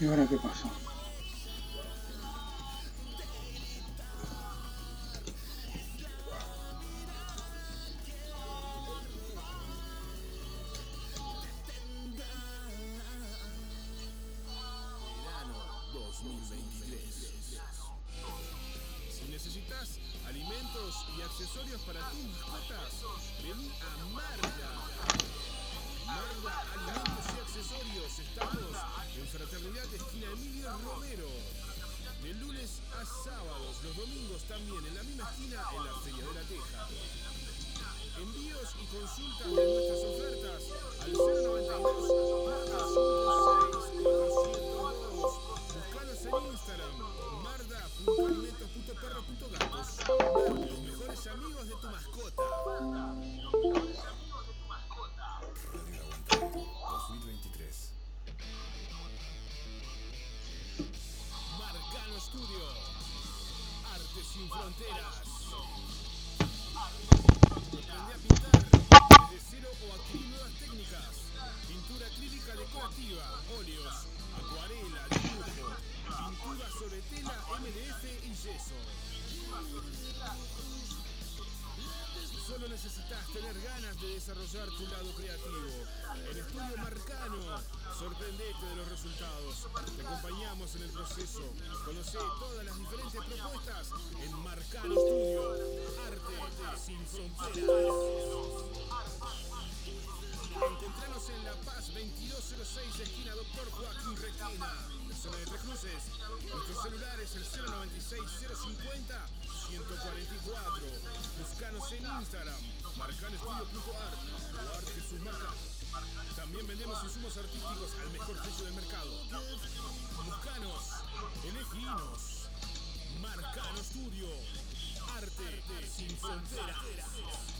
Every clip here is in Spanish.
¿Y ahora qué pasó? Verano 2023. Si necesitas alimentos y accesorios para tus mascotas, consulta Conoce todas las diferentes propuestas en Marcano Studio. Arte sin fronteras. Encontranos en La Paz 2206, esquina Doctor Joaquín Requena, en zona de Tres. Nuestro celular es el 096 050 144. Buscanos en Instagram, marcanestudio.art o arte sus marcas. También vendemos insumos artísticos al mejor precio del mercado. Buscanos, eleginos. Marcano Studio. Arte sin fronteras.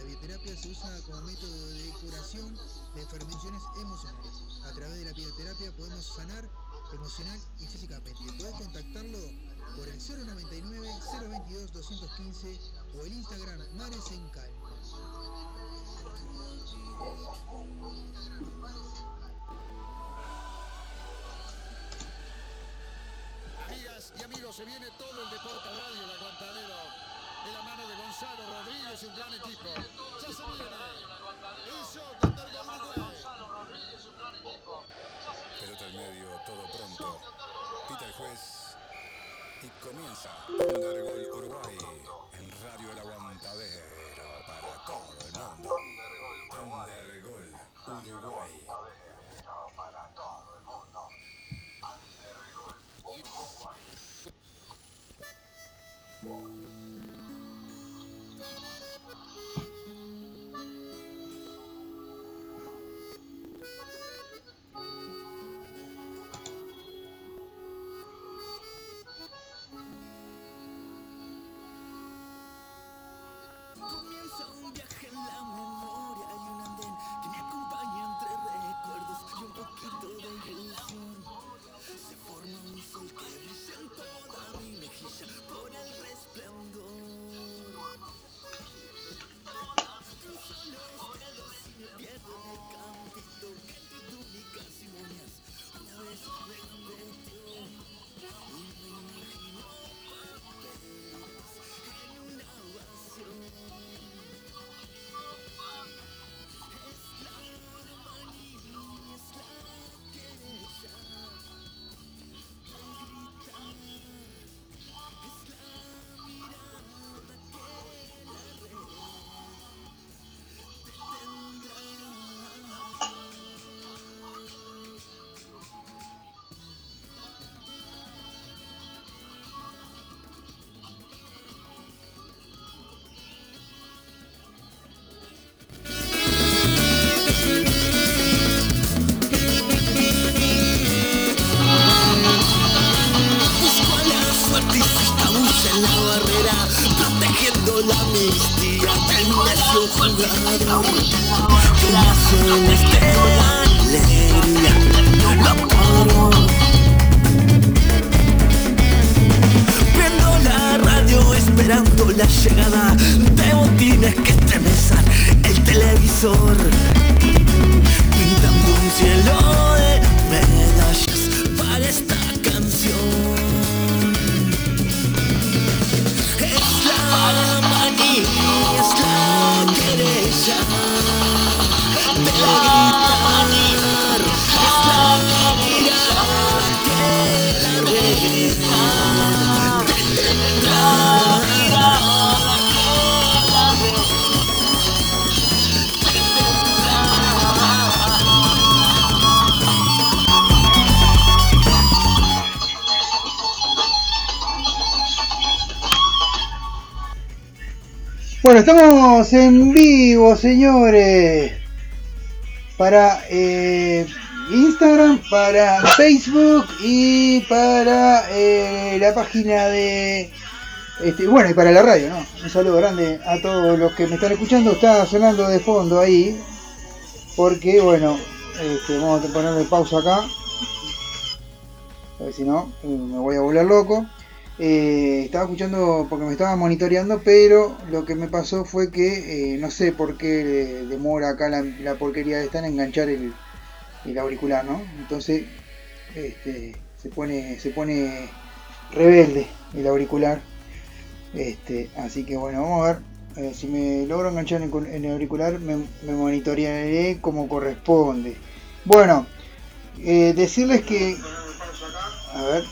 La bioterapia se usa como método de curación de enfermedades emocionales. A través de la bioterapia podemos sanar emocional y físicamente. Podés contactarlo por el 099 022 215 o el Instagram Mares en. Amigas y amigos, se viene todo el deporte radio, el aguantadero, de la mano de Gonzalo Rodríguez un gran equipo. Ya se viene. Eso. Pelota al medio, todo pronto. Pita el juez. Y comienza Undergol Uruguay en Radio El Aguantadero para todo el mundo. Viaje en la memoria y un andén que me acompaña entre recuerdos y un poquito de ilusión. Jugador que nace en este alegría lo paró. Viendo la radio esperando la llegada de botines que estremezan el televisor pintando un cielo de Bueno, estamos en vivo, señores. Para eh, Instagram, para Facebook y para eh, la página de... Este, bueno, y para la radio, ¿no? Un saludo grande a todos los que me están escuchando. Está sonando de fondo ahí. Porque, bueno, este, vamos a ponerle pausa acá. A ver si no, me voy a volver loco. Eh, estaba escuchando porque me estaba monitoreando, pero lo que me pasó fue que eh, no sé por qué demora acá la, la porquería esta en enganchar el, auricular, ¿no? Entonces este, se pone se pone rebelde el auricular. Este, así que bueno, vamos a ver. eh, si me logro enganchar en, el auricular, me, me monitorearé como corresponde. Bueno, decirles que. A ver,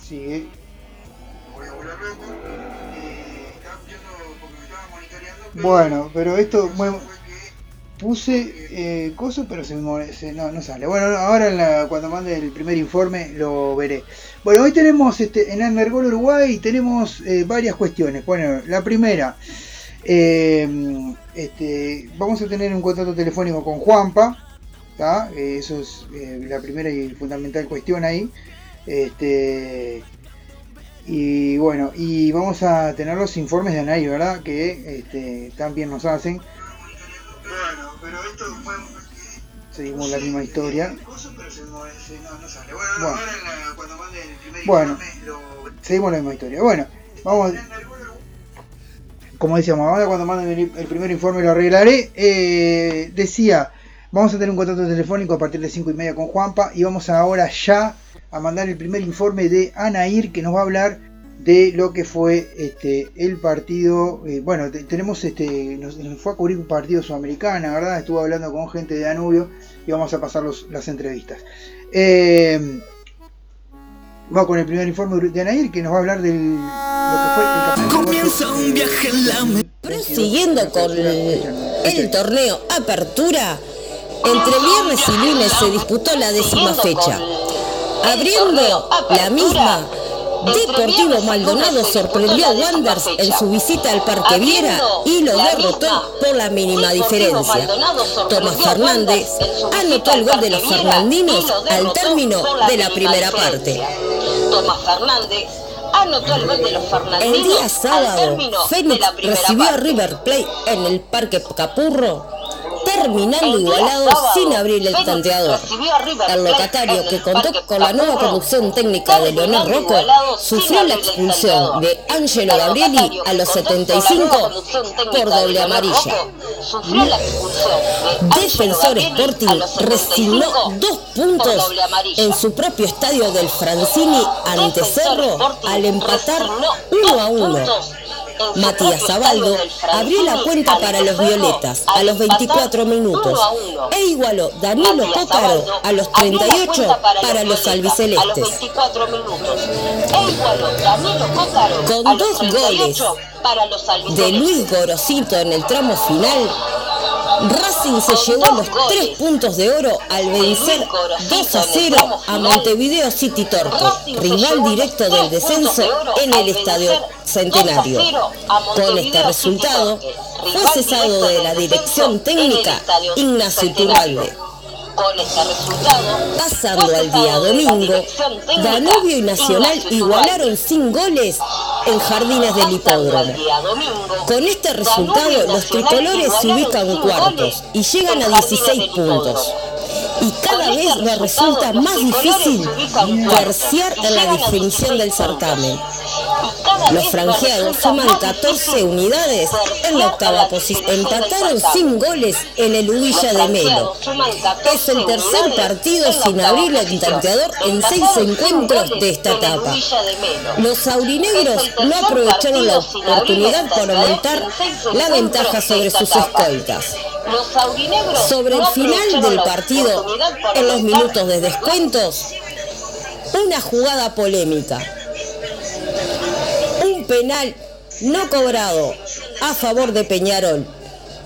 sigue. Bueno, pero esto bueno, puse eh, cosas, pero se, me- se- no, no sale. Bueno, ahora en la- cuando mande el primer informe lo veré. Bueno, hoy tenemos este, en Energol Uruguay tenemos eh, varias cuestiones. Bueno, la primera, eh, este, vamos a tener un contacto telefónico con Juanpa. ¿tá? Eh, eso es eh, la primera y fundamental cuestión ahí. Este, y bueno, y vamos a tener los informes de Anaí, ¿verdad? Que este, también nos hacen. Bueno, pero esto Seguimos la misma historia. Bueno, bueno seguimos la misma historia. Bueno, vamos. Como decíamos, ahora cuando manden el, el primer informe lo arreglaré. Eh, decía, vamos a tener un contacto telefónico a partir de 5 y media con Juanpa y vamos ahora ya a mandar el primer informe de Anair que nos va a hablar de lo que fue este el partido. eh, bueno, te- tenemos este. Nos, nos fue a cubrir un partido sudamericana, ¿verdad? Estuvo hablando con gente de Danubio y vamos a pasar los- las entrevistas. Eh, vamos con el primer informe de Anair que nos va a hablar del lo que fue el Comienza un viaje en la mente. Prosiguiendo con el torneo Apertura, entre viernes y lunes se disputó la décima fecha. Abriendo la misma, Deportivo Maldonado sorprendió a Wanderers en su visita al Parque Viera y lo derrotó por la mínima diferencia. Tomás Fernández anotó el gol de los fernandinos al término de la primera parte. Tomás Fernández anotó el gol de los Fernandinos El día sábado, Fénix recibió a. River Plate en el Parque Capurro, terminando igualado sin abrir el tanteador. El locatario, que contó con la nueva conducción técnica de Leonel Rocco, sufrió la expulsión de Angelo El Gabrieli a los que contó con la 75 nueva conducción técnica por doble amarilla. Defensor Sporting a los 75 resignó dos puntos en su propio estadio del Francini ante Cerro al empatar 1 a 1. Matías Zabaldo abrió la cuenta para los violetas a los empatar 24 minutos 1 a 1. e igualó Danilo Cócaro a los abrió la 38 cuenta para los albicelestes. 24 minutos. Igualó Danilo Cócaro Con dos 38 goles de. Luis Gorosito en el tramo final, Racing se llevó los tres puntos de oro al vencer Luis Gorosito 2 a en el 0 tramo a. Montevideo City se rival directo del descenso de oro en el Estadio vencer 2 a Centenario. 0 a Con este resultado, fue cesado de la dirección técnica Ignacio. Iturralde. Con este resultado, Pasando al día domingo, Danubio y Nacional igualaron sin goles en Jardines del Hipódromo. Con este resultado, los tricolores se ubican cuartos y llegan a 16 puntos. Y cada vez les resulta más difícil terciar en la definición del certamen. Los franjeados suman 14 unidades en la octava posición. Empataron sin goles en el Ubilla de Melo. Es el tercer partido sin abrir el tanteador en seis encuentros de esta etapa. Los aurinegros no aprovecharon la oportunidad para aumentar la ventaja sobre sus escoltas. Sobre el final del partido, en los minutos de descuentos, una jugada polémica penal no cobrado a favor de Peñarol,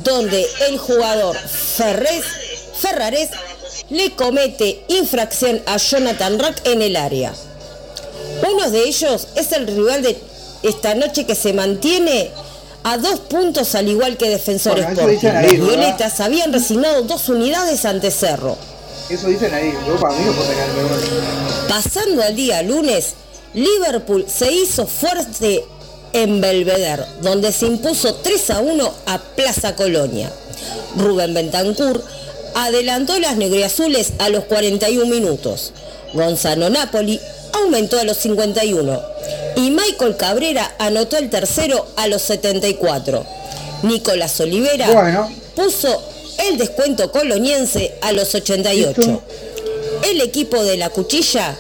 donde el jugador Ferrés, Ferrares le comete infracción a Jonathan Rack en el área. Uno de ellos es el rival de esta noche que se mantiene a dos puntos al igual que Defensores bueno, Los Violetas habían resignado dos unidades ante Cerro. Eso dicen ahí, Pasando al día lunes, Liverpool se hizo fuerte en Belvedere, donde se impuso 3 a 1 a Plaza Colonia. Rubén Bentancur adelantó las negriazules a los 41 minutos. Gonzalo Napoli aumentó a los 51 y Michael Cabrera anotó el tercero a los 74. Nicolás Olivera puso el descuento coloniense a los 88. El equipo de la cuchilla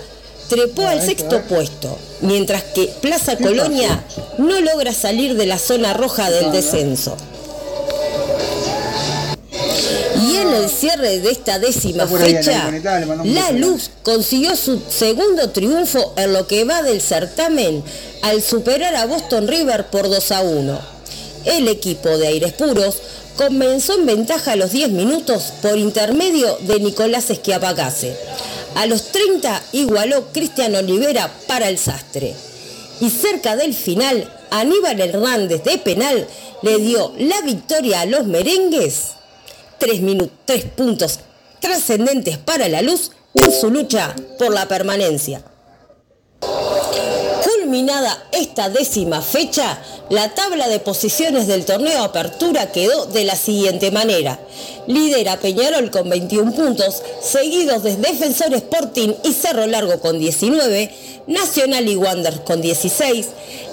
trepó al sexto puesto, mientras que Plaza Colonia no logra salir de la zona roja del descenso. Y en el cierre de esta décima fecha, La Luz consiguió su segundo triunfo en lo que va del certamen al superar a Boston River por 2 a 1. El equipo de Aires Puros comenzó en ventaja a los 10 minutos por intermedio de Nicolás Esquiapacase a los 30 igualó Cristian Olivera para el sastre. Y cerca del final, Aníbal Hernández de penal le dio la victoria a los merengues. Tres, tres puntos trascendentes para la luz en su lucha por la permanencia. Culminada esta décima fecha, la tabla de posiciones del torneo Apertura quedó de la siguiente manera. Lidera Peñarol con 21 puntos, seguidos de Defensor Sporting y Cerro Largo con 19, Nacional y Wanderers con 16,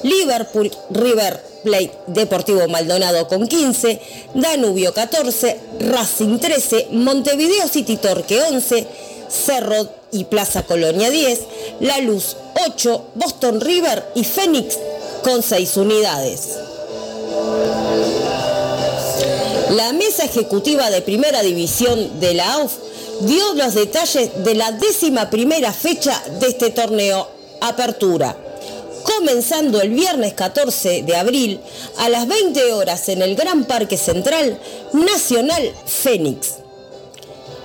Liverpool, River Plate Deportivo Maldonado con 15, Danubio 14, Racing 13, Montevideo City Torque 11, Cerro y Plaza Colonia 10, La Luz 8, Boston River y Fénix con 6 unidades. La mesa ejecutiva de primera división de la AUF dio los detalles de la décima primera fecha de este torneo Apertura, comenzando el viernes 14 de abril a las 20 horas en el Gran Parque Central Nacional Fénix.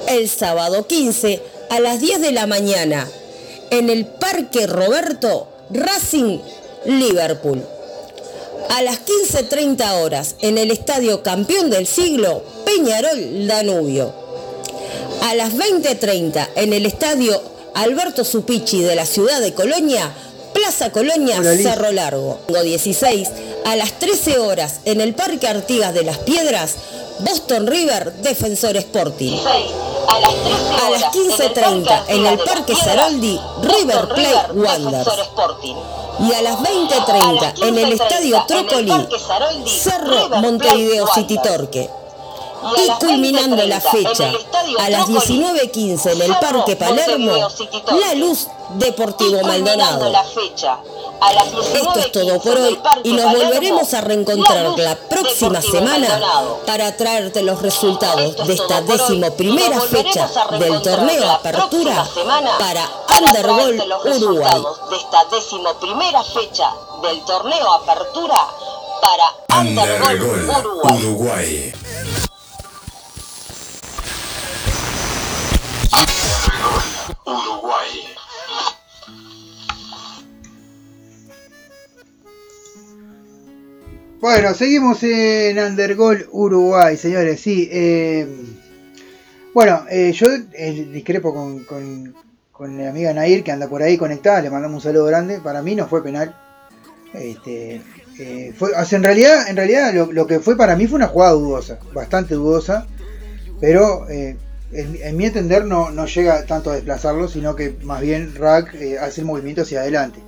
El sábado 15 a las 10 de la mañana en el Parque Roberto Racing Liverpool a las 15.30 horas en el Estadio Campeón del Siglo, Peñarol Danubio. A las 20.30 en el Estadio Alberto Supichi de la ciudad de Colonia, Plaza Colonia, Cerro Largo. 16 a las 13 horas en el Parque Artigas de las Piedras, Boston River Defensor Sporting. A las 15.30 en el Parque Saroldi, River Plate Wanderers y a las 20.30 en el Estadio Trócoli, Cerro Montevideo City Torque. Y culminando la fecha, a las 19.15 en el Parque Palermo, La Luz Deportivo Maldonado. Esto es todo por hoy y nos volveremos a reencontrar la próxima semana para traerte los resultados de esta décimo primera fecha del torneo Apertura para Undergol Uruguay. De esta décimo primera fecha del torneo Apertura para Undergol Uruguay. Uruguay. Bueno, seguimos en Undergol Uruguay, señores. Sí, eh, Bueno, eh, yo eh, discrepo con, con, mi amiga Nair que anda por ahí conectada, le mandamos un saludo grande. Para mí no fue penal. Este, eh, fue, o sea, en realidad, en realidad lo, que fue para mí fue una jugada dudosa, bastante dudosa, pero eh, en, en mi entender no, no llega tanto a desplazarlo, sino que más bien Rack hace el movimiento hacia adelante.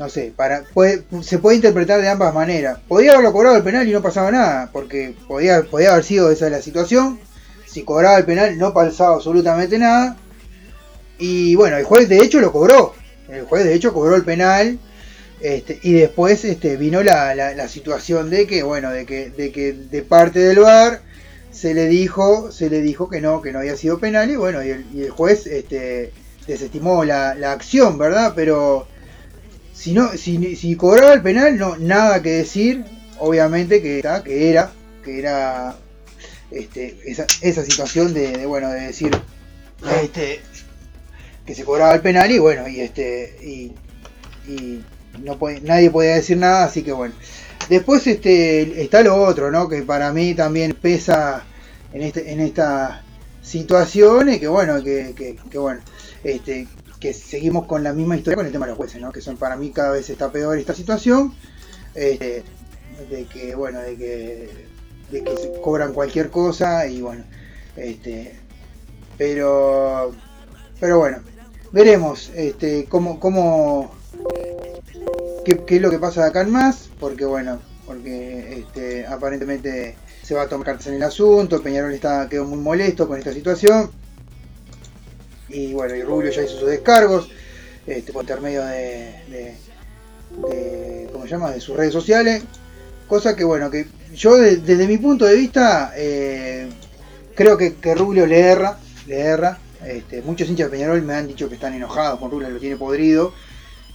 No sé, para, puede- se puede interpretar de ambas maneras. Podía haberlo cobrado el penal y no pasaba nada, porque podía, podía haber sido esa la situación. Si cobraba el penal no pasaba absolutamente nada. Y bueno, el juez de hecho lo cobró. El juez de hecho cobró el penal. Este, y después este, vino la, la- la situación de que, bueno, de que, de que de parte del VAR se le dijo, se le dijo que no, que no había sido penal, y bueno, y el, y el juez este, desestimó la, la acción, ¿verdad? Pero si no, si, cobraba el penal, no, nada que decir, obviamente que, que era, que era este, esa, esa situación de, bueno, de decir este, que se cobraba el penal y bueno, y este, y, no puede, nadie podía decir nada, así que bueno. Después este, está lo otro, ¿no? Que para mí también pesa en, este, en esta situación que bueno, que, que, que bueno, este, que seguimos con la misma historia con el tema de los jueces, ¿no? Que son para mí cada vez está peor esta situación. Este, de que bueno, de que, se cobran cualquier cosa y bueno, este, pero pero bueno, veremos este cómo cómo qué, es lo que pasa de acá en más, porque bueno, porque este, aparentemente se va a tomar en el asunto, Peñarol está, quedó muy molesto con esta situación, y bueno, y Rubio ya hizo sus descargos, este, por intermedio de, de, de- ¿cómo se llama? de sus redes sociales, cosa que bueno, que yo de- desde mi punto de vista eh, creo que, que Rubio le erra, le erra, este, muchos hinchas de Peñarol me han dicho que están enojados con Rubio, lo tiene podrido,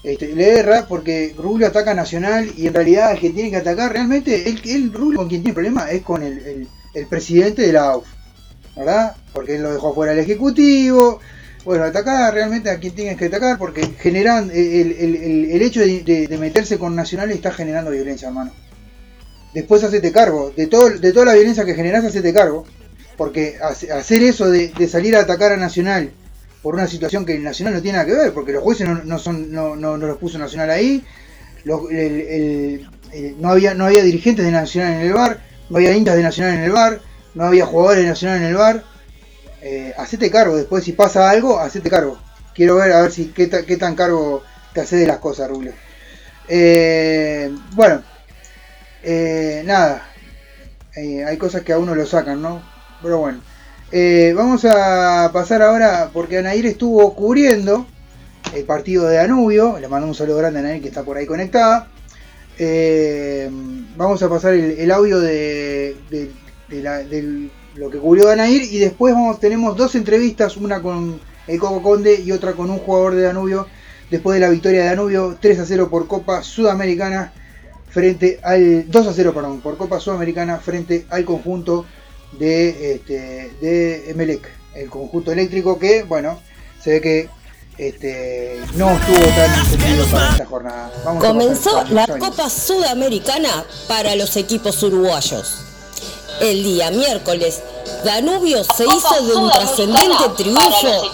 este, le erra porque Rubio ataca a Nacional y en realidad el que tiene que atacar realmente, el, el Rubio con quien tiene problema es con el, el- el presidente de la AUF, ¿verdad? Porque él lo dejó fuera del Ejecutivo. Bueno, atacar realmente a quien tienes que atacar porque generan el, el- el- hecho de, meterse con Nacional está generando violencia, hermano. Después hacete cargo de, todo, de toda la violencia que generás, hacete cargo. Porque hace- hacer eso de, salir a atacar a Nacional por una situación que Nacional no tiene nada que ver, porque los jueces no, no son, no, no, no los puso Nacional ahí, no, había, no había dirigentes de Nacional en el bar, no había hinchas de Nacional en el bar, no había jugadores de Nacional en el bar. Eh, hacete cargo, después si pasa algo, hacete cargo. Quiero ver a ver si qué, ta- qué tan cargo te hace de las cosas, Rubio. Eh, bueno, eh, nada, Eh, hay cosas que a uno lo sacan, ¿no? Pero bueno, vamos a pasar ahora, porque Anair estuvo cubriendo el partido de Danubio, le mando un saludo grande a Anair que está por ahí conectada. Vamos a pasar el, audio de, del- lo que cubrió Danair y después vamos, tenemos dos entrevistas, una con el Coco Conde y otra con un jugador de Danubio, después de la victoria de Danubio 3 a 0 por Copa Sudamericana frente al 2 a 0 perdón, por Copa Sudamericana frente al conjunto de, este, de Emelec, el conjunto eléctrico que, bueno, se ve que este, no estuvo tan encendido para esta jornada. Vamos Comenzó la. Copa Sudamericana para los equipos uruguayos. El día miércoles, Danubio se hizo de un trascendente triunfo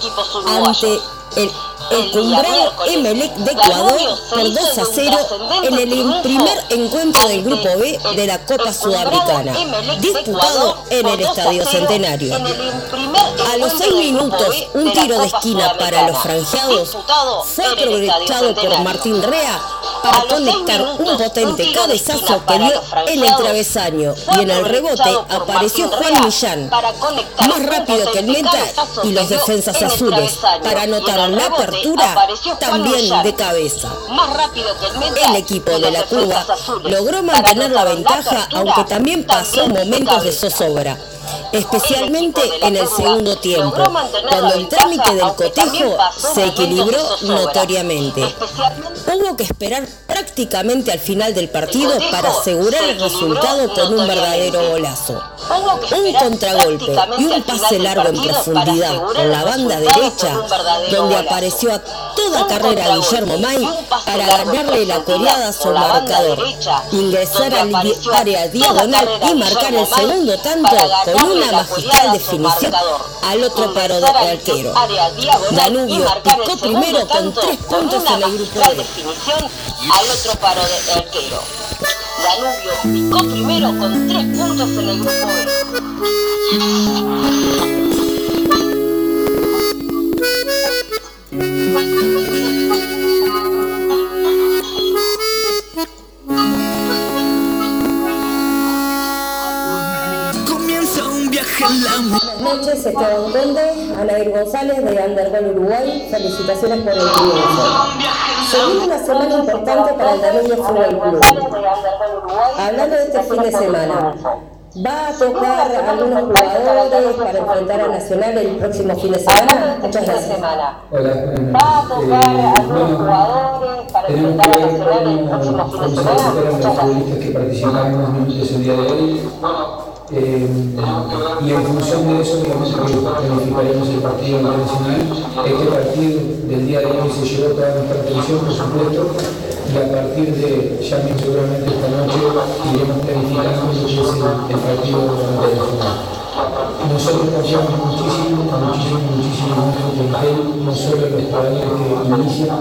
ante el encumbrado Emelec de Ecuador por 2 a 0 en el primer encuentro del Grupo B de la Copa Sudamericana, disputado en el Estadio Centenario. A los 6 minutos, un tiro de esquina para los franjeados fue aprovechado por Martín Rea para conectar un potente cabezazo que dio en el travesaño. Y en el rebote apareció Juan Millán, más rápido que el meta y los defensas azules para anotar la apertura también de cabeza. El equipo de la Cuba logró mantener la ventaja aunque también pasó momentos de zozobra especialmente en el segundo tiempo, cuando el trámite del cotejo se equilibró notoriamente. Hubo que esperar prácticamente al final del partido para asegurar el resultado con un verdadero golazo. Un contragolpe y un pase largo en profundidad por la banda derecha, donde apareció a toda carrera Guillermo May para ganarle la coreada a su marcador, ingresar al área diagonal y marcar el segundo tanto con una magistral definición al otro paro del arquero. Danubio picó primero con tres puntos en el grupo. Al otro paro del arquero. Danubio picó primero con tres puntos en el grupo B. Buenas noches, Esteban Conde, Anair González de Undergol Uruguay. Felicitaciones por el triunfo. Se viene una semana importante para el Danubio Fútbol Club. Hablando de este fin de semana, ¿va a tocar algunos jugadores para enfrentar a Nacional el próximo fin de semana? Muchas gracias. Hola, ¿Va a tocar algunos jugadores para enfrentar a Nacional el próximo fin de semana? los futbolistas Eh, y en función de eso, obviamente, que planificaremos el partido internacional. Este partido del día de hoy se llevó toda nuestra atención, por supuesto, y a partir de, ya seguramente esta noche, iremos planificando lo que es el, partido internacional. Nosotros confiamos muchísimo, muchísimo, muchísimo en plantel, no solo en los jugadores que inician,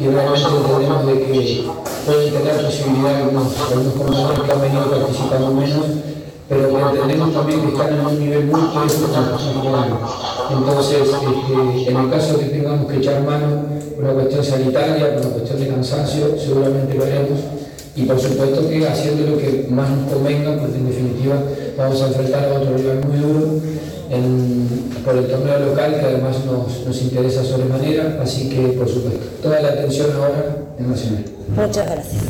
y realmente entendemos de que pueden tener posibilidad algunos, algunos compañeros que han venido participando menos, pero que entendemos también que están en un nivel muy alto con. Entonces, este, en el caso de que tengamos que echar mano por una cuestión sanitaria, por una cuestión de cansancio, seguramente lo haremos. Y por supuesto que haciendo lo que más nos convenga, porque en definitiva vamos a enfrentar a otro rival muy duro en- por el torneo local, que además nos, nos interesa sobremanera, así que por supuesto, toda la atención ahora en Nacional. Muchas gracias.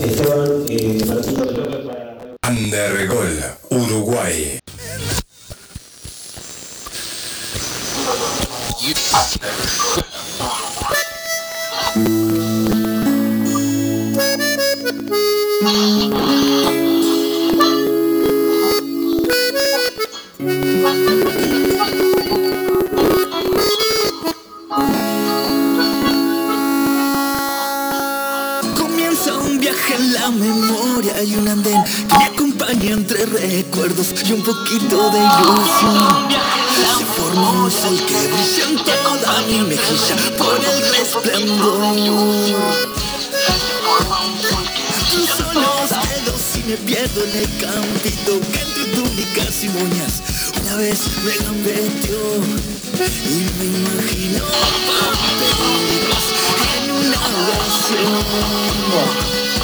Esteban eh, Martín López para Undergol, Uruguay. Memoria y un andén que me acompaña entre recuerdos y un poquito de ilusión. Se forma un sol que brilla en toda mi mejilla por el resplandor. Solo quedo si me pierdo en el campito que entre túnicas y moñas una vez me gambeteó y me imagino papeles en una oración.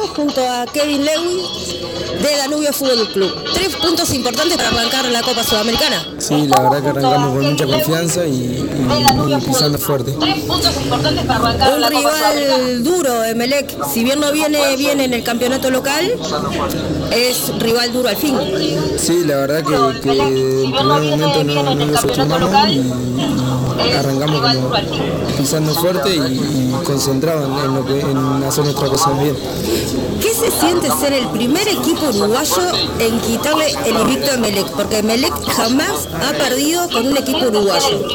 Estamos junto a Kevin Lewis de Danubio Fútbol Club. Tres puntos importantes para arrancar la Copa Sudamericana. Sí, la verdad que arrancamos con mucha confianza y, y- y pisando fuerte. Tres puntos importantes para arrancar Un la Copa Sudamericana. rival duro, Emelec. Si bien no viene bien en el campeonato local, es rival duro al fin. Sí, la verdad que, que el primer momento no, no lo subestimamos y, y arrancamos como pisando fuerte y, y concentrados en, en lo que, en hacer nuestras cosas bien. ¿Qué se siente ser el primer equipo uruguayo en quitarle el invicto a Emelec? Porque Emelec jamás ha perdido con un equipo uruguayo.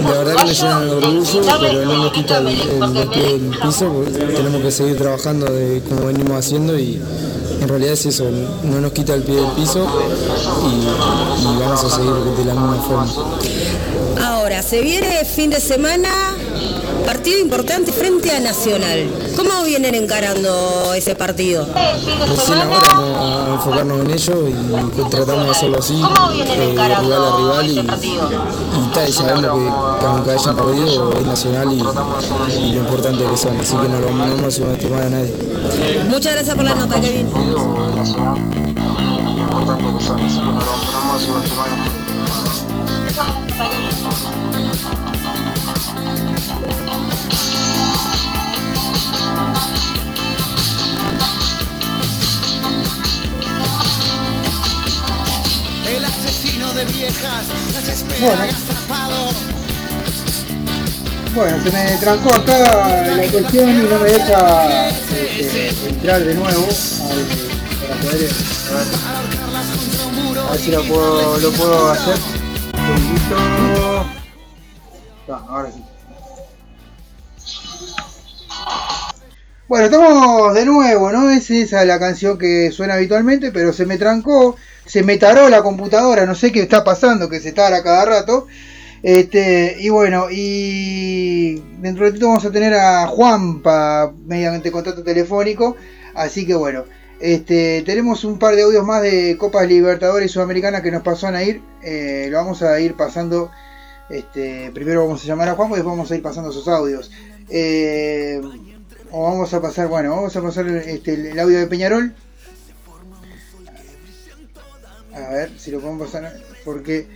La verdad que nos llena de orgullo, pero no nos quita el, el, el piso, tenemos que seguir trabajando de como venimos haciendo y en realidad es eso, no nos quita el pie del piso y, y vamos a seguir de la misma forma. Ahora, se viene fin de semana Partido importante frente a Nacional. ¿Cómo vienen encarando ese partido? Recién ahora vamos a enfocarnos en ello y tratamos de hacerlo así, eh, rival a rival y, y tal, y sabemos que, que aunque hayan perdido es nacional y, y lo importante que son, así que no lo no vamos a subestimar a nadie. Muchas gracias por la nota, Kevin. De viejas las espera Bueno. Bueno, se me trancó acá la cuestión y no me deja este, entrar de nuevo al- para poder a ver, a ver si lo puedo, lo puedo hacer. Un segundito. Ah, ahora sí. Bueno, estamos de nuevo, ¿no? Es esa la canción que suena habitualmente, pero se me trancó, se me taró la computadora, no sé qué está pasando, que se tara cada rato. Este, y bueno, y dentro de ratito vamos a tener a Juanpa mediante contacto telefónico. Así que bueno, este, tenemos un par de audios más de Copas Libertadores Sudamericanas que nos pasó a ir. Eh, lo vamos a ir pasando. Este, primero vamos a llamar a Juanpa y después vamos a ir pasando esos audios. Eh, o vamos a pasar, bueno, vamos a pasar este, el audio de Peñarol. A ver si lo podemos pasar, porque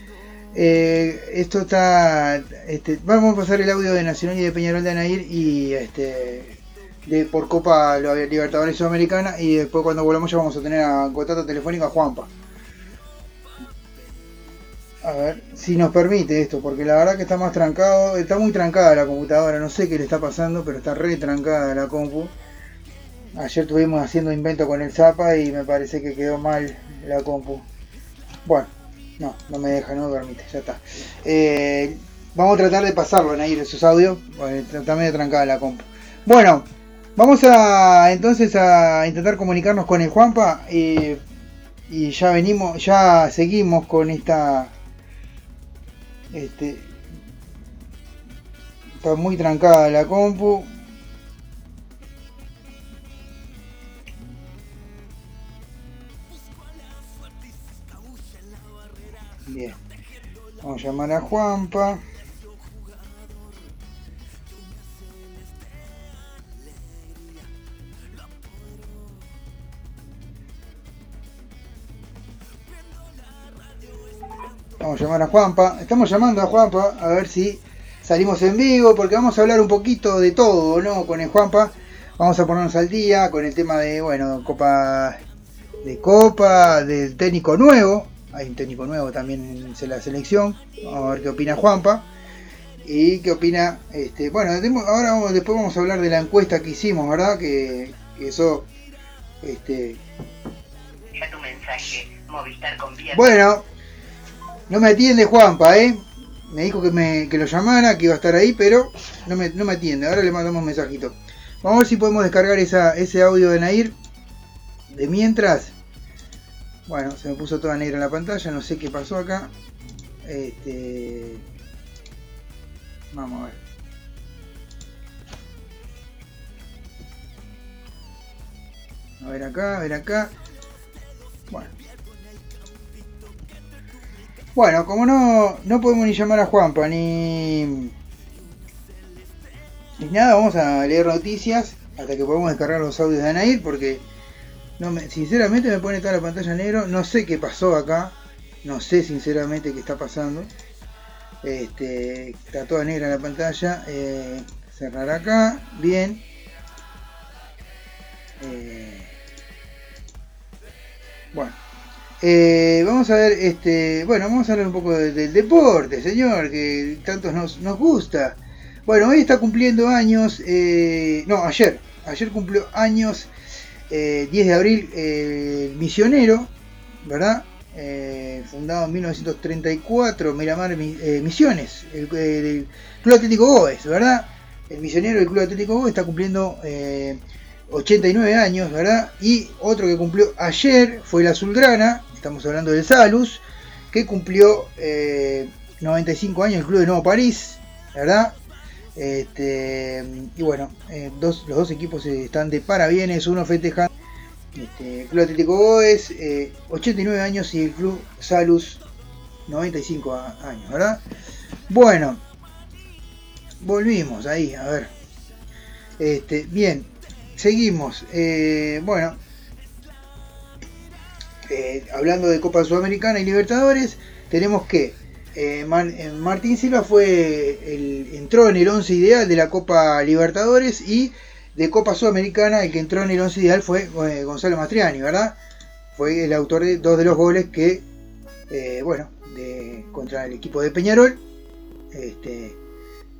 eh, esto está. Este, vamos a pasar el audio de Nacional y de Peñarol de Anair y este de por Copa Libertadores Sudamericana y después cuando volvamos ya vamos a tener a contacto telefónico a Juanpa. A ver si nos permite esto, porque la verdad que está más trancado, está muy trancada la computadora, no sé qué le está pasando, pero está re trancada la compu. Ayer estuvimos haciendo invento con el Zapa y me parece que quedó mal la compu. Bueno, no, no me deja, no permite, ya está. Eh, vamos a tratar de pasarlo en ahí esos audios, porque está medio trancada la compu. Bueno, vamos a entonces a intentar comunicarnos con el Juanpa y ya venimos, ya seguimos con esta este está muy trancada la compu. Vamos a llamar a Juanpa. Vamos a llamar a Juanpa. Estamos llamando a Juanpa a ver si salimos en vivo, porque vamos a hablar un poquito de todo, ¿no? Con el Juanpa. Vamos a ponernos al día con el tema de, bueno, Copa de Copa, del técnico nuevo. Hay un técnico nuevo también en la selección. Vamos a ver qué opina Juanpa. Y qué opina, este, bueno, ahora después vamos a hablar de la encuesta que hicimos, ¿verdad? Que, eso, este. Bueno, no me atiende Juanpa, ¿eh? Me dijo que, me, que lo llamara, que iba a estar ahí, pero no me, no me atiende. Ahora le mandamos un mensajito. Vamos a ver si podemos descargar esa, ese audio de Nair. De mientras. Bueno, se me puso toda negra en la pantalla, no sé qué pasó acá. Este. Vamos a ver. A ver acá, a ver acá. Bueno. Bueno, como no, no podemos ni llamar a Juanpa ni, ni nada, vamos a leer noticias hasta que podamos descargar los audios de Anair porque sinceramente me pone toda la pantalla negro, no sé qué pasó acá, no sé sinceramente qué está pasando. Este, está toda negra la pantalla, eh, cerrar acá, bien. Eh, bueno. Eh, vamos a ver, este, bueno, vamos a hablar un poco de- del deporte, señor, que tantos nos, nos gusta. Bueno, hoy está cumpliendo años, no, ayer, ayer cumplió años, 10 de abril, eh, misionero, ¿verdad? Eh, fundado en 1934, Miramar Mi- eh, Misiones, el, Club Atlético Goes, ¿verdad? El misionero del Club Atlético Goes está cumpliendo eh, 89 años, ¿verdad? Y otro que cumplió ayer fue el Azulgrana, estamos hablando del Salus, que cumplió eh, 95 años el Club de Nuevo París, ¿verdad? Este, y bueno, eh, los dos equipos están de parabienes, uno festejando este, el Club Atlético Goes, 89 años y el Club Salus 95 años, ¿verdad? Bueno, volvimos ahí, a ver. Este, bien, seguimos. Eh, bueno, eh, hablando de Copa Sudamericana y Libertadores, tenemos que eh, Martín Silva fue el, entró en el 11 ideal de la Copa Libertadores y de Copa Sudamericana el que entró en el 11 ideal fue Gonzalo Mastriani, ¿verdad? Fue el autor de dos de los goles que, bueno, de, contra el equipo de Peñarol. Este,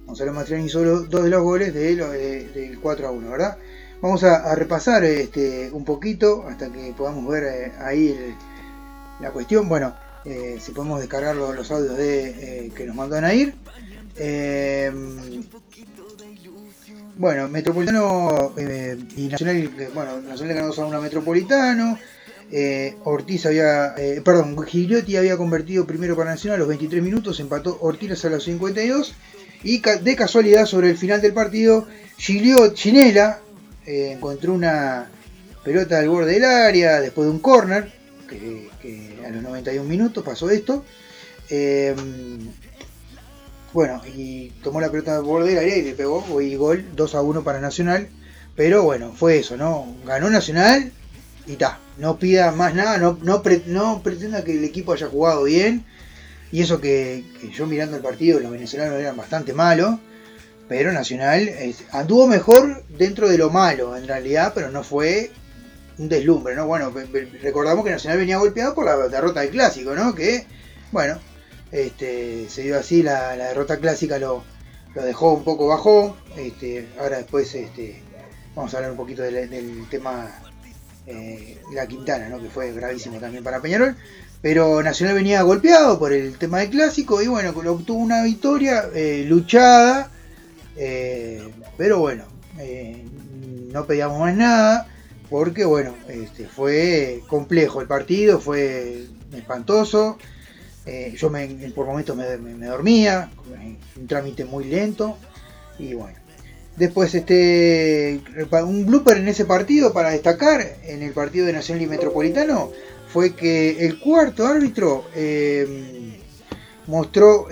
Gonzalo Mastriani hizo dos de los goles de, del 4 a 1, ¿verdad? Vamos a, repasar este, un poquito hasta que podamos ver eh, ahí la cuestión. Bueno, eh, si podemos descargar los, audios de, eh, que nos mandó a ir. bueno, Metropolitano y Nacional, bueno, Nacional ganó a una Metropolitano. Ortiz había, perdón, Gigliotti había convertido primero para Nacional a los 23 minutos, empató Ortiz a los 52 y de casualidad sobre el final del partido, Gigliotti, Ginela eh, encontró una pelota al borde del área después de un corner, que, a los 91 minutos pasó esto. Em, bueno, y tomó la pelota al borde del área y le pegó y gol 2 a 1 para Nacional. Pero bueno, fue eso, ¿no? Ganó Nacional y ta. No pida más nada, no, no, pretenda que el equipo haya jugado bien. Y eso que, que yo mirando el partido, los venezolanos eran bastante malos. Pero Nacional anduvo mejor dentro de lo malo, en realidad, pero no fue un deslumbre, ¿no? Bueno, recordamos que Nacional venía golpeado por la derrota del clásico, ¿no? Que, bueno, este, se dio así, la, derrota clásica lo, dejó un poco bajo. Este, ahora después este, vamos a hablar un poquito del, tema eh, La Quintana, ¿no? Que fue gravísimo también para Peñarol. Pero Nacional venía golpeado por el tema del clásico y bueno, obtuvo una victoria eh, luchada eh, pero bueno, eh, no pedíamos más nada porque bueno, este, fue complejo el partido, fue espantoso. Eh, yo me, por momentos me, dormía, un trámite muy lento y bueno. Después este un blooper en ese partido para destacar en el partido de Nacional y Metropolitano fue que el cuarto árbitro mostró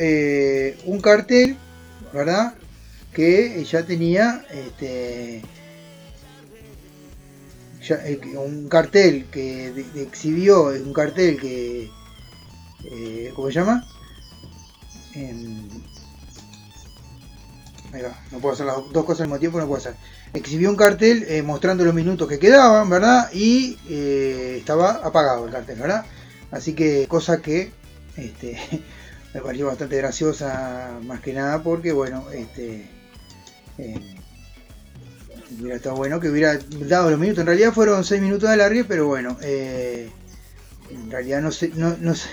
un cartel, ¿verdad? que ya tenía este, eh, un cartel que exhibió, un cartel que, eh, ¿cómo se llama? no puedo hacer las dos cosas al mismo tiempo, no puedo hacer. Exhibió un cartel eh, mostrando los minutos que quedaban, ¿verdad? Y estaba apagado el cartel, ¿verdad? Así que cosa que este, me pareció bastante graciosa, más que nada porque, bueno, este, eh, hubiera estado bueno que hubiera dado los minutos. En realidad fueron 6 minutos de alargue, pero bueno, eh, en realidad no sé, no, no sé,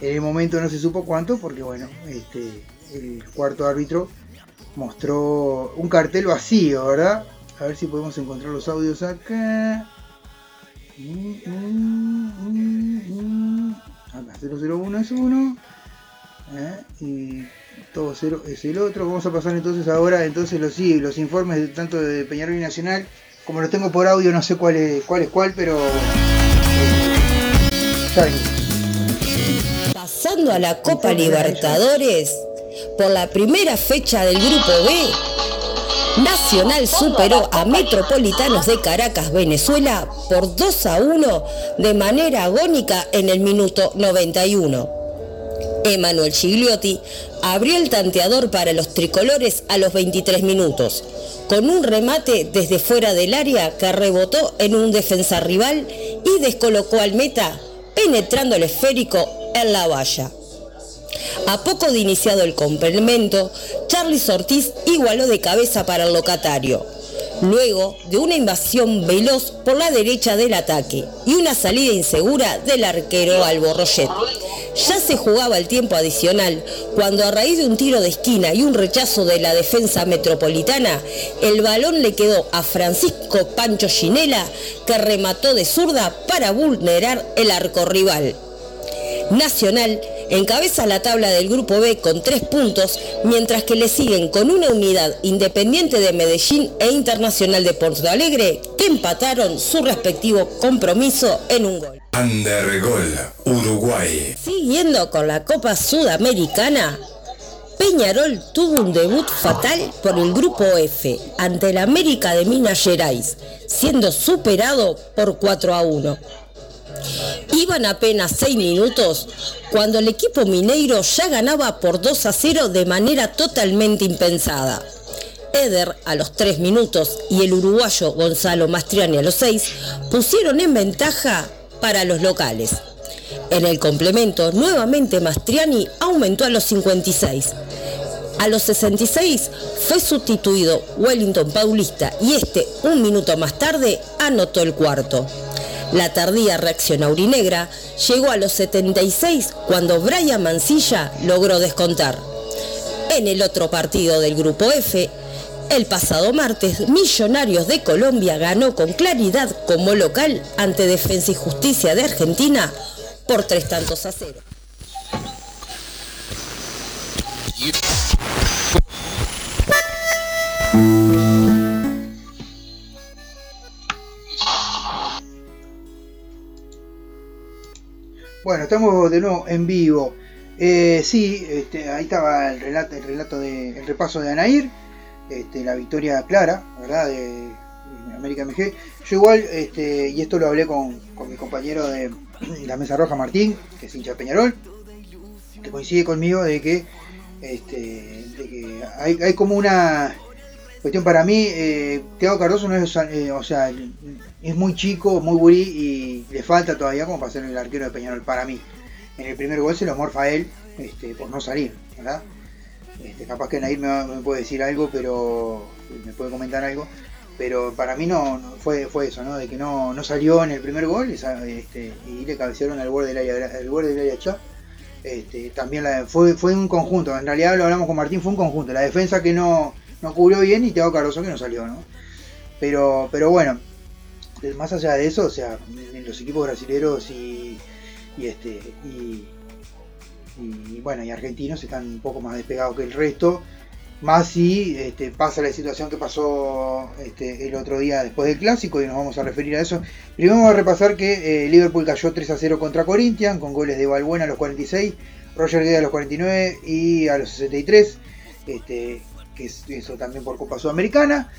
en el momento no se supo cuánto, porque bueno, este, el cuarto árbitro mostró un cartel vacío, ¿verdad? A ver si podemos encontrar los audios acá. Acá 001 es uno. ¿eh? Y todo cero es el otro. Vamos a pasar entonces ahora entonces los, informes de, tanto de Peñarol y Nacional. Como los tengo por audio, no sé cuál es cuál, es cuál pero. Pasando a la Copa Libertadores, por la primera fecha del Grupo B, Nacional superó a Metropolitanos de Caracas, Venezuela, por 2 a 1 de manera agónica en el minuto 91. Emanuel Gigliotti abrió el tanteador para los tricolores a los 23 minutos, con un remate desde fuera del área que rebotó en un defensa rival y descolocó al meta, penetrando el esférico en la valla. A poco de iniciado el complemento, Charlie Ortiz igualó de cabeza para el locatario, luego de una invasión veloz por la derecha del ataque y una salida insegura del arquero Albo Ya se jugaba el tiempo adicional cuando a raíz de un tiro de esquina y un rechazo de la defensa metropolitana, el balón le quedó a Francisco Pancho Ginela que remató de zurda para vulnerar el arco rival. Nacional Encabeza la tabla del grupo B con tres puntos, mientras que le siguen con una unidad Independiente de Medellín e Internacional de Porto Alegre, que empataron su respectivo compromiso en un gol. Undergol, Uruguay. Siguiendo con la Copa Sudamericana, Peñarol tuvo un debut fatal por el grupo F ante el América de Minas Gerais, siendo superado por 4 a 1. Iban apenas 6 minutos cuando el equipo mineiro ya ganaba por 2 a 0 de manera totalmente impensada. Eder a los 3 minutos y el uruguayo Gonzalo Mastriani a los 6 pusieron en ventaja para los locales. En el complemento, nuevamente Mastriani aumentó a los 56. A los 66 fue sustituido Wellington Paulista y este, un minuto más tarde, anotó el cuarto. La tardía reacción aurinegra llegó a los 76 cuando Brian Mancilla logró descontar. En el otro partido del Grupo F, el pasado martes, Millonarios de Colombia ganó con claridad como local ante Defensa y Justicia de Argentina por tres tantos a cero. Bueno, estamos de nuevo en vivo. Eh, sí, este, ahí estaba el relato, el relato de, el repaso de Anair, este, la victoria clara, ¿verdad? De, América MG. Yo igual, este, y esto lo hablé con, con mi compañero de la Mesa Roja Martín, que es hincha de Peñarol, que coincide conmigo de que, este, de que hay, hay como una cuestión para mí, eh, Thiago Cardoso no es, eh, o sea, es muy chico, muy gurí y le falta todavía como para ser el arquero de Peñarol para mí. En el primer gol se lo morfa a él este, por no salir. Este, capaz que Nair me, me puede decir algo, pero me puede comentar algo, pero para mí no, fue, fue eso, ¿no? De que no, no salió en el primer gol y, este, le cabecearon al borde del área, al borde del área chá. Este, también la- fue, fue un conjunto, en realidad lo hablamos con Martín, fue un conjunto, la defensa que no, no cubrió bien y Thiago Cardoso que no salió, ¿no? Pero, pero bueno, más allá de eso, o sea, en los equipos brasileños este y, bueno y argentinos están un poco más despegados que el resto. Más si este, pasa la situación que pasó este, el otro día después del clásico y nos vamos a referir a eso. Primero vamos a repasar que eh, Liverpool cayó 3 a 0 contra Corinthians con goles de Balbuena a los 46 Roger Guedes a los 49 y a los 63 este, que es eso también por Copa Sudamericana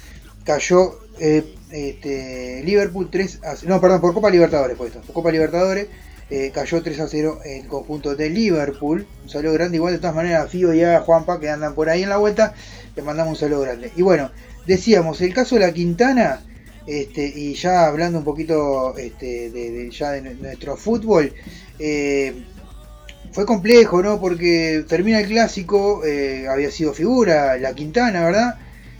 cayó eh, este, Liverpool 3 a no perdón por Copa Libertadores fue esto por Copa Libertadores eh, cayó 3 a 0 el conjunto de Liverpool un saludo grande igual de todas maneras a Fío y a Juanpa que andan por ahí en la vuelta le mandamos un saludo grande y bueno decíamos el caso de la Quintana este, y ya hablando un poquito este, de, de- ya de nuestro fútbol eh, fue complejo, ¿no? Porque termina el clásico, eh, había sido figura la Quintana, ¿verdad?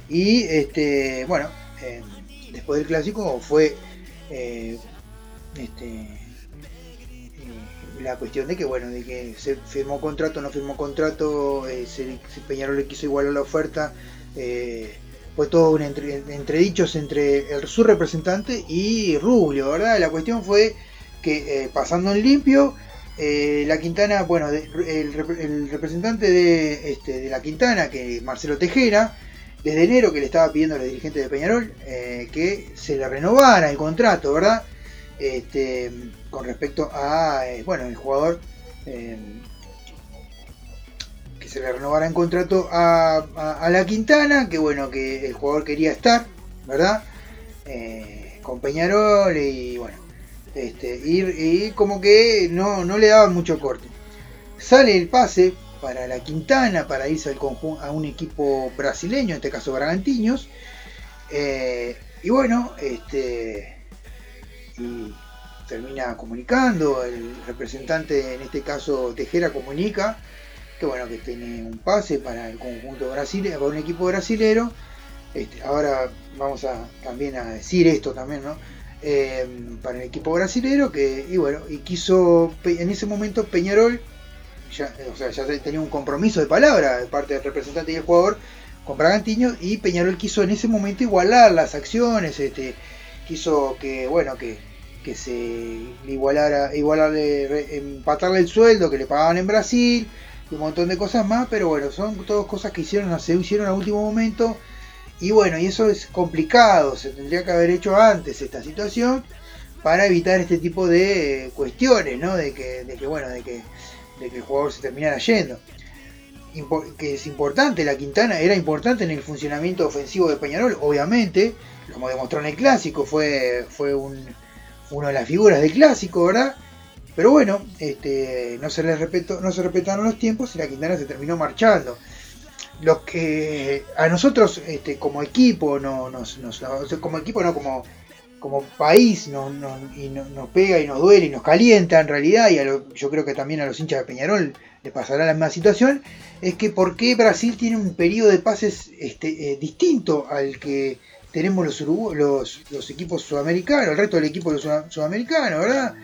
Y este, bueno, eh, después del clásico fue eh, este, eh, la cuestión de que, bueno, de que se firmó contrato, no firmó contrato, se, Peñarol le quiso igualar la oferta, fue todo un entre, entredichos entre el, su representante y Rubio, ¿verdad? La cuestión fue que pasando en limpio, la Quintana, bueno, el representante de, este, de la Quintana, que es Marcelo Tejera, desde enero que le estaba pidiendo a los dirigentes de Peñarol eh, que se le renovara el contrato, ¿verdad? Este, con respecto a, eh, bueno, el jugador, eh, que se le renovara el contrato a, la Quintana, que bueno, que el jugador quería estar, ¿verdad? Con Peñarol y bueno, este, y, y como que no, no le daban mucho corte. Sale el pase para la Quintana para irse al a un equipo brasileño, en este caso Bragantiños. Eh, y bueno, este termina comunicando, el representante, en este caso Tejera, comunica que bueno, que tiene un pase para el conjunto brasileño, para un equipo brasilero. Este, ahora vamos a también a decir esto también, ¿no? Eh, para el equipo brasilero que y bueno y quiso en ese momento Peñarol ya, o sea, ya tenía un compromiso de palabra de parte del representante y el jugador con Bragantiño y Peñarol quiso en ese momento igualar las acciones este quiso que bueno que, que se igualara, igualarle, re- empatarle el sueldo que le pagaban en Brasil y un montón de cosas más, pero bueno, son todas cosas que hicieron, se hicieron al último momento y bueno, y eso es complicado, se tendría que haber hecho antes esta situación para evitar este tipo de eh, cuestiones, ¿no? De que, de que bueno, de que, de que el jugador se terminara yendo. Que es importante, la Quintana era importante en el funcionamiento ofensivo de Peñarol, obviamente, como demostró en el clásico, fue, fue un, una de las figuras del clásico, ¿verdad? Pero bueno, este, no, se les respetó, no se respetaron los tiempos y la Quintana se terminó marchando. Los que a nosotros este, como equipo no, nos, nos- como equipo no como, como país nos, nos- y no- nos pega y nos duele y nos calienta en realidad y a lo- yo creo que también a los hinchas de Peñarol les pasará la misma situación es que por qué Brasil tiene un periodo de pases este, eh, distinto al que tenemos los, los, los equipos sudamericanos, el resto del equipo de ¿verdad?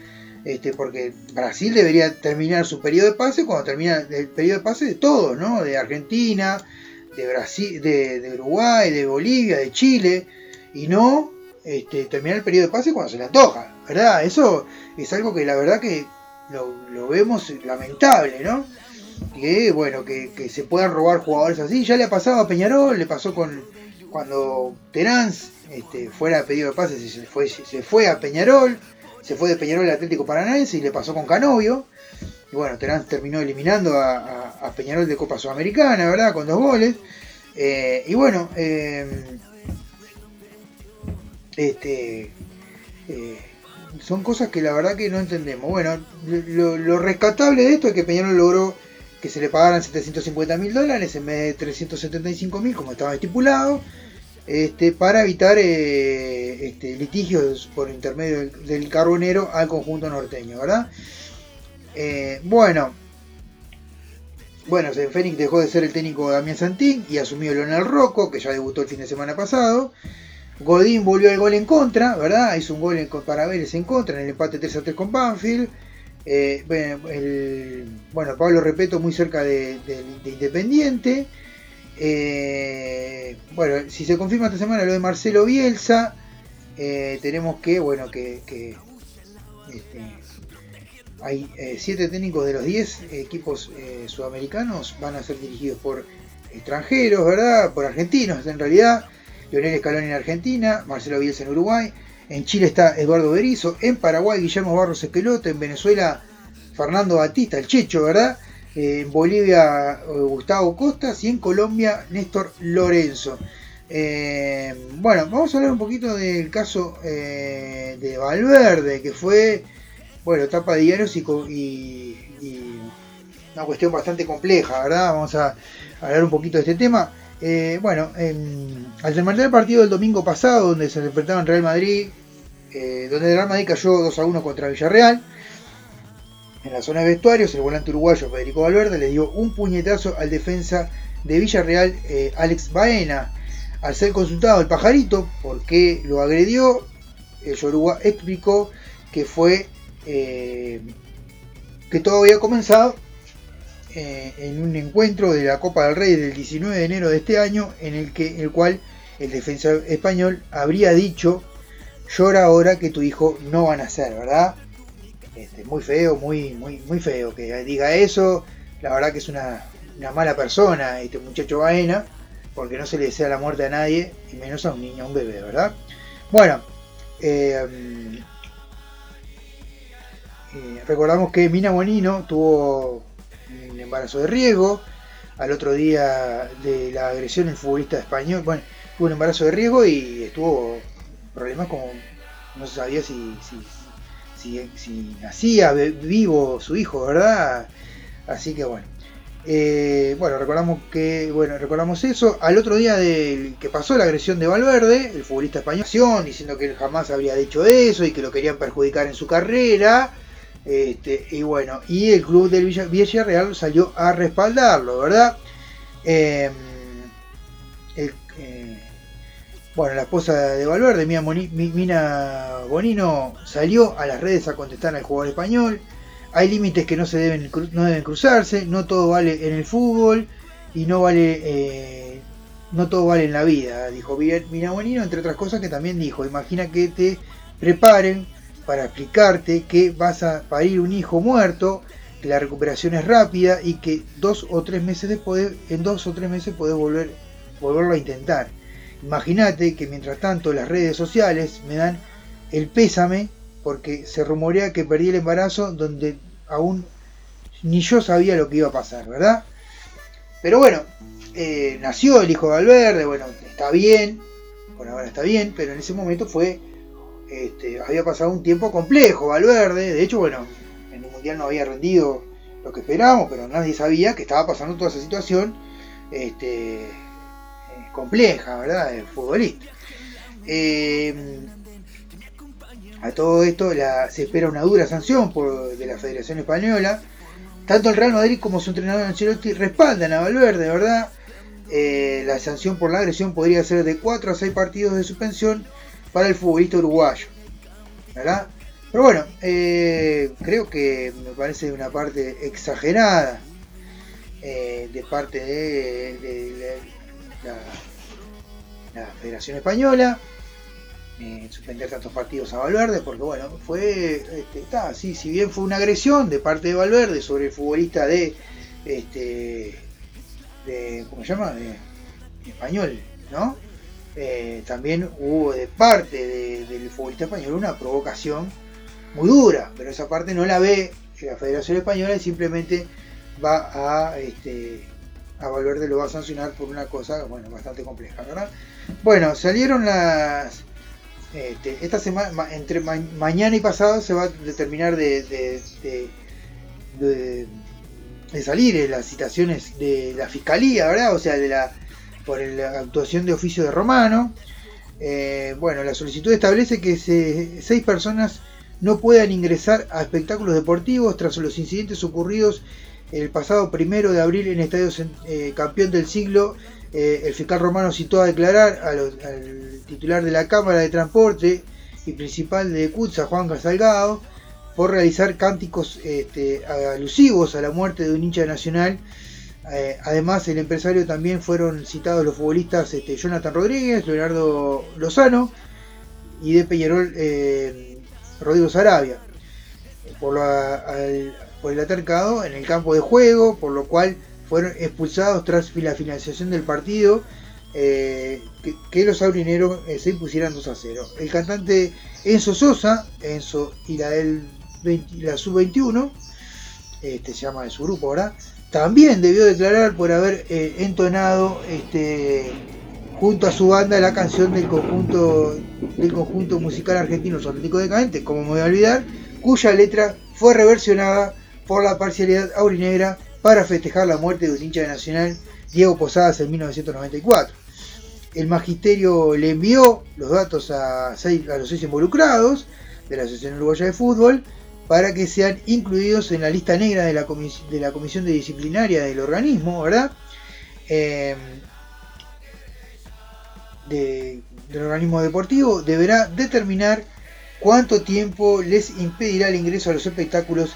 Este, porque Brasil debería terminar su periodo de pase cuando termina el periodo de pase de todos, ¿no? De Argentina, de Brasil, de, de Uruguay, de Bolivia, de Chile, y no este, terminar el periodo de pase cuando se le antoja, ¿verdad? Eso es algo que la verdad que lo, vemos lamentable, ¿no? Que bueno, que, se puedan robar jugadores así, ya le ha pasado a Peñarol, le pasó con cuando Terán este, fuera de pedido de pase, se fue, se fue a Peñarol, se fue de Peñarol al Atlético Paranaense y le pasó con Canovio. Y bueno, Terán terminó eliminando a Peñarol de Copa Sudamericana, ¿verdad? Con dos goles. Eh, y bueno, eh, este, eh, son cosas que la verdad que no entendemos. Bueno, lo, rescatable de esto es que Peñarol logró que se le pagaran 750 mil dólares en vez de 375 mil como estaba estipulado este, para evitar eh, este, litigios por intermedio del, del carbonero al conjunto norteño, ¿verdad? Eh, bueno, bueno, en Fénix dejó de ser el técnico Damián Santín y asumió Leonel Rocco, que ya debutó el fin de semana pasado. Godín volvió al gol en contra, ¿verdad? Hizo un gol en- para Vélez en contra en el empate 3 a 3 con Banfield. Eh, bueno, Pablo Repeto muy cerca de, de- de Independiente. Eh, bueno, si se confirma esta semana lo de Marcelo Bielsa, eh, tenemos que, bueno, que, este, hay 7 técnicos de los 10 equipos sudamericanos van a ser dirigidos por extranjeros, ¿verdad? Por argentinos en realidad. Leonel Scaloni en Argentina, Marcelo Bielsa en Uruguay. En Chile está Eduardo Berizzo, en Paraguay Guillermo Barros Esqueloto, en Venezuela Fernando Batista, el Checho, ¿verdad? Eh, en Bolivia eh, Gustavo Costas y en Colombia Néstor Lorenzo. Eh, bueno, vamos a hablar un poquito del caso de Valverde, que fue, bueno, tapa de diarios y- y una cuestión bastante compleja, ¿verdad? Vamos a hablar un poquito de este tema. Eh, bueno, en- al terminar el partido del domingo pasado, donde se enfrentaban Real Madrid, eh, donde el Real Madrid cayó 2 a 1 contra Villarreal, en la zona de vestuarios, el volante uruguayo Federico Valverde le dio un puñetazo al defensa de Villarreal, eh, Alex Baena. Al ser consultado el pajarito por qué lo agredió, el Yoruba explicó que fue eh, que todo había comenzado eh, en un encuentro de la Copa del Rey del 19 de enero de este año, en el, que, el cual el defensa español habría dicho, llora ahora que tu hijo no va a nacer, ¿verdad? Este, muy feo, muy, muy, muy feo que diga eso. La verdad que es una, una mala persona este muchacho Baena, porque no se le desea la muerte a nadie, y menos a un niño, a un bebé, ¿verdad? Bueno, eh, eh, recordamos que Mina Bonino tuvo embarazo de riesgo. Al otro día de la agresión, el futbolista español, bueno, tuvo un embarazo de riesgo y estuvo problemas como no se sabía si, si, si, nacía vivo su hijo, ¿verdad? Así que bueno. Eh, bueno, recordamos que, bueno, recordamos eso. Al otro día del que pasó la agresión de Valverde, el futbolista español, diciendo que él jamás habría dicho eso y que lo querían perjudicar en su carrera. Este, y bueno, y el club del Villa- Villarreal salió a respaldarlo, ¿verdad? El- eh, bueno, la esposa de Valverde, Mina, Bonino, salió a las redes a contestar al jugador español. Hay límites que no se deben, no deben cruzarse, no todo vale en el fútbol y no vale eh, no todo vale en la vida, dijo Mina Bonino, entre otras cosas que también dijo, imagina que te preparen para explicarte que vas a parir un hijo muerto, que la recuperación es rápida y que dos o tres meses después, en dos o tres meses podés volver, volverlo a intentar. Imagínate que mientras tanto las redes sociales me dan el pésame porque se rumorea que perdí el embarazo donde aún ni yo sabía lo que iba a pasar, ¿verdad? Pero bueno, eh, nació el hijo de Valverde, bueno, está bien, por ahora está bien, pero en ese momento fue, este, había pasado un tiempo complejo Valverde, de hecho, bueno, en el Mundial no había rendido lo que esperábamos, pero nadie sabía que estaba pasando toda esa situación este, eh, compleja, ¿verdad? El futbolista. Eh, a todo esto se espera una dura sanción por, de la Federación Española. Tanto el Real Madrid como su entrenador Ancelotti respaldan a Valverde, ¿verdad? Eh, la sanción por la agresión podría ser de 4 a 6 partidos de suspensión para el futbolista uruguayo, ¿verdad? Pero bueno, eh, creo que me parece una parte exagerada eh, de parte de, la, Federación Española eh, suspender tantos partidos a Valverde, porque bueno, fue, está, sí, si bien fue una agresión de parte de Valverde sobre el futbolista de, este, ¿cómo se llama? De, español, ¿no? Eh, también hubo de parte de- del futbolista español una provocación muy dura, pero esa parte no la ve la Federación Española y simplemente va a, este, a Valverde lo va a sancionar por una cosa, bueno, bastante compleja, ¿verdad? Bueno, salieron las, este, esta semana, ma- entre ma- mañana y pasado se va a determinar de, de- salir en las citaciones de la fiscalía, ¿verdad? O sea, de la por la actuación de oficio de Romano. Eh, bueno, la solicitud establece que se- seis personas no puedan ingresar a espectáculos deportivos tras los incidentes ocurridos el pasado primero de abril en Estadio eh, Campeón del Siglo. Eh, el fiscal romano citó a declarar a los- al titular de la Cámara de Transporte y principal de Cutsa, Juan Salgado, por realizar cánticos este, alusivos a la muerte de un hincha nacional. Eh, además, el empresario también fueron citados los futbolistas este, Jonathan Rodríguez, Leonardo Lozano y de Peñarol eh, Rodrigo Sarabia. Al- por el altercado en el campo de juego, por lo cual fueron expulsados tras la finalización del partido. eh, que, los aurineros eh, se impusieran 2 a 0. El cantante Enzo Sosa, Enzo y la del 20 la sub-21, este se llama de su grupo ahora, también debió declarar por haber eh, entonado este junto a su banda la canción del conjunto del conjunto musical argentino Los Atléticos Decadentes, como me voy a olvidar, cuya letra fue reversionada por la parcialidad aurinegra para festejar la muerte de un hincha de Nacional, Diego Posadas, en 1994. El magisterio le envió los datos a, seis- a los seis involucrados de la Asociación Uruguaya de Fútbol para que sean incluidos en la lista negra de la, Comisión de Disciplinaria del organismo, ¿verdad? De- del organismo deportivo deberá determinar cuánto tiempo les impedirá el ingreso a los espectáculos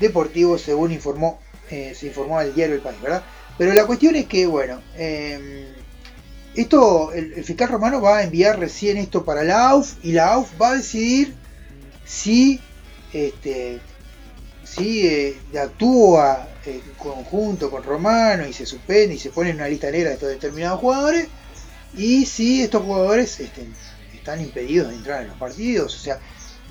deportivos según informó eh, se informó al diario El País, ¿verdad? Pero la cuestión es que, bueno, eh, esto, el, el fiscal romano va a enviar recién esto para la AUF y la AUF va a decidir si, este, si eh, actúa en conjunto con Romano y se suspende y se pone en una lista negra de estos determinados jugadores y si estos jugadores este, están impedidos de entrar en los partidos. O sea,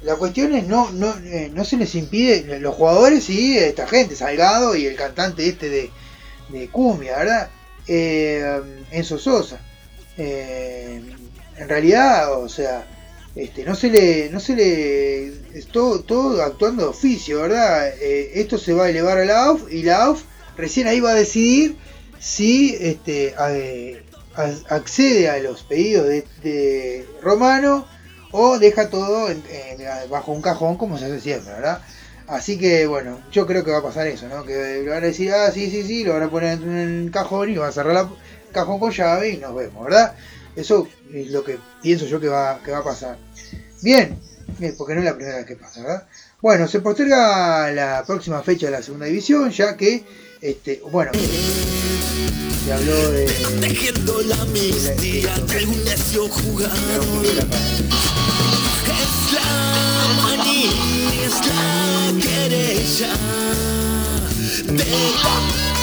la cuestión es no, no, eh, no se les impide, los jugadores y esta gente, Salgado y el cantante este de, de Cumbia, ¿verdad? Eh, Enzo Sosa. Eh, en realidad, o sea, este, no se le, no se le, todo, todo actuando de oficio, ¿verdad? Eh, esto se va a elevar a la AUF y la AUF recién ahí va a decidir si este, accede a los pedidos de, de Romano o deja todo bajo un cajón como se hace siempre, ¿verdad? Así que bueno, yo creo que va a pasar eso, ¿no? Que le van a decir, ah, sí, sí, sí, lo van a poner en un cajón y van a cerrar la cajón con llave y nos vemos, ¿verdad? Eso es lo que pienso yo que va, que va a pasar. Bien, bien, porque no es la primera vez que pasa, ¿verdad? Bueno, se posterga la próxima fecha de la segunda división, ya que, este, bueno, se habló de... Tejiendo la de un necio jugador. Es la manía ya. Te